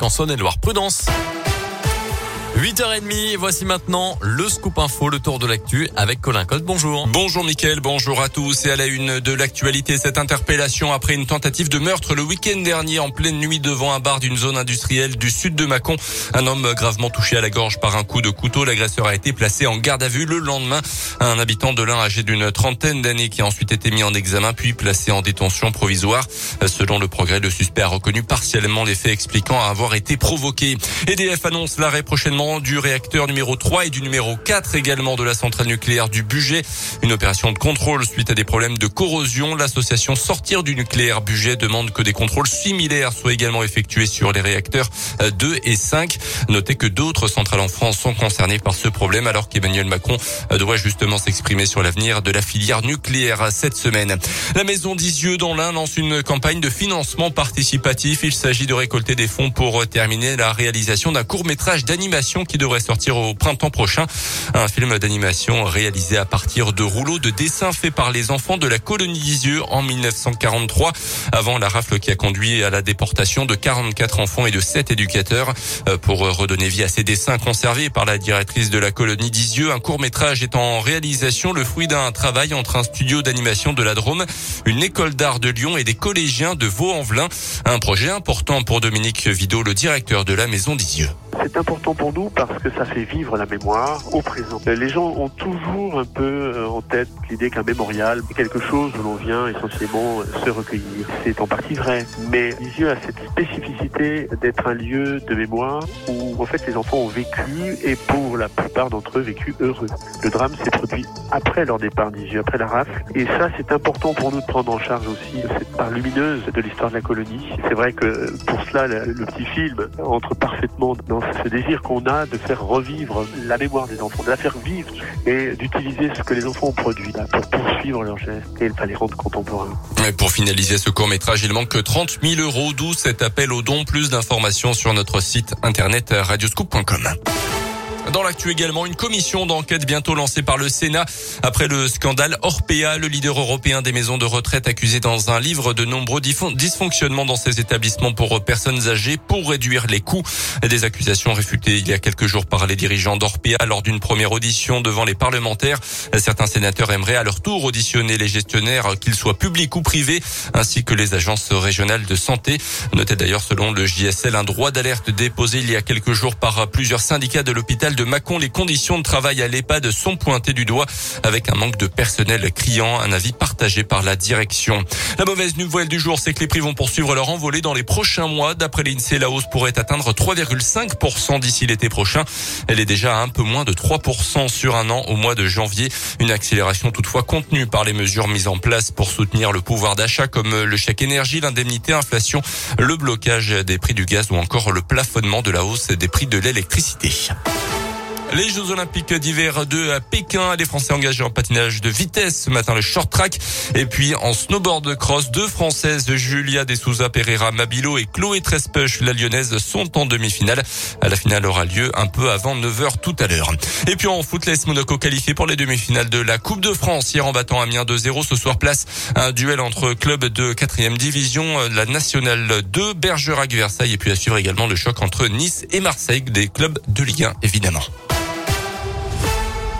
En Saône-et-Loire, prudence. 8h30, voici maintenant le scoop info, le tour de l'actu avec Colin Code. Bonjour. Bonjour Mickaël, bonjour à tous. Et à la une de l'actualité, cette interpellation après une tentative de meurtre le week-end dernier en pleine nuit devant un bar d'une zone industrielle du sud de Mâcon. Un homme gravement touché à la gorge par un coup de couteau. L'agresseur a été placé en garde à vue le lendemain. Un habitant de l'un âgé d'une trentaine d'années qui a ensuite été mis en examen puis placé en détention provisoire. Selon le progrès, le suspect a reconnu partiellement les faits expliquant avoir été provoqué. EDF annonce l'arrêt prochainement du réacteur numéro 3 et du numéro 4 également de la centrale nucléaire du budget. Une opération de contrôle suite à des problèmes de corrosion. L'association Sortir du nucléaire budget demande que des contrôles similaires soient également effectués sur les réacteurs 2 et 5. Notez que d'autres centrales en France sont concernées par ce problème alors qu'Emmanuel Macron doit justement s'exprimer sur l'avenir de la filière nucléaire cette semaine. La maison d'Isieux dans l'Ain lance une campagne de financement participatif. Il s'agit de récolter des fonds pour terminer la réalisation d'un court métrage d'animation qui devrait sortir au printemps prochain. Un film d'animation réalisé à partir de rouleaux de dessins faits par les enfants de la colonie d'Isieux en 1943, avant la rafle qui a conduit à la déportation de 44 enfants et de 7 éducateurs. Euh, pour redonner vie à ces dessins conservés par la directrice de la colonie d'Isieux, un court métrage est en réalisation, le fruit d'un travail entre un studio d'animation de la Drôme, une école d'art de Lyon et des collégiens de Vaux-en-Velin. Un projet important pour Dominique Vidot, le directeur de la maison d'Isieux. C'est important pour nous parce que ça fait vivre la mémoire au présent. Les gens ont toujours un peu euh, en tête l'idée qu'un mémorial est quelque chose où l'on vient essentiellement se recueillir. C'est en partie vrai, mais Lisieux a cette spécificité d'être un lieu de mémoire où en fait les enfants ont vécu et pour la plupart d'entre eux vécu heureux. Le drame s'est produit après leur départ d'Isieux, après la rafle. Et ça, c'est important pour nous de prendre en charge aussi cette part lumineuse de l'histoire de la colonie. C'est vrai que pour cela, le petit film entre parfaitement dans ce désir qu'on a de faire revivre la mémoire des enfants, de la faire vivre et d'utiliser ce que les enfants ont produit pour poursuivre leurs gestes et pas les rendre contemporains. Pour finaliser ce court métrage, il manque 30 000 euros, d'où cet appel aux dons. Plus d'informations sur notre site internet radioscoop.com. Dans l'actu également, une commission d'enquête bientôt lancée par le Sénat après le scandale Orpea, le leader européen des maisons de retraite accusé dans un livre de nombreux dysfonctionnements dans ses établissements pour personnes âgées pour réduire les coûts. Des accusations réfutées il y a quelques jours par les dirigeants d'Orpea lors d'une première audition devant les parlementaires. Certains sénateurs aimeraient à leur tour auditionner les gestionnaires, qu'ils soient publics ou privés, ainsi que les agences régionales de santé. Notez d'ailleurs selon le JSL un droit d'alerte déposé il y a quelques jours par plusieurs syndicats de l'hôpital de Mâcon, les conditions de travail à l'EHPAD sont pointées du doigt avec un manque de personnel criant, un avis partagé par la direction. La mauvaise nouvelle du jour, c'est que les prix vont poursuivre leur envolée dans les prochains mois. D'après l'INSEE, la hausse pourrait atteindre 3,5% d'ici l'été prochain. Elle est déjà à un peu moins de 3% sur un an au mois de janvier. Une accélération toutefois contenue par les mesures mises en place pour soutenir le pouvoir d'achat comme le chèque énergie, l'indemnité inflation, le blocage des prix du gaz ou encore le plafonnement de la hausse des prix de l'électricité. Les Jeux Olympiques d'hiver de Pékin, les Français engagés en patinage de vitesse ce matin, le short track. Et puis en snowboard cross, deux Françaises, Julia De Souza Pereira Mabilo et Chloé Trespech, la lyonnaise, sont en demi-finale. La finale aura lieu un peu avant 9h tout à l'heure. Et puis en footless, Monaco qualifié pour les demi-finales de la Coupe de France. Hier en battant Amiens 2-0, ce soir place un duel entre clubs de 4 division, la Nationale 2, Bergerac Versailles et puis à suivre également le choc entre Nice et Marseille, des clubs de Ligue 1 évidemment.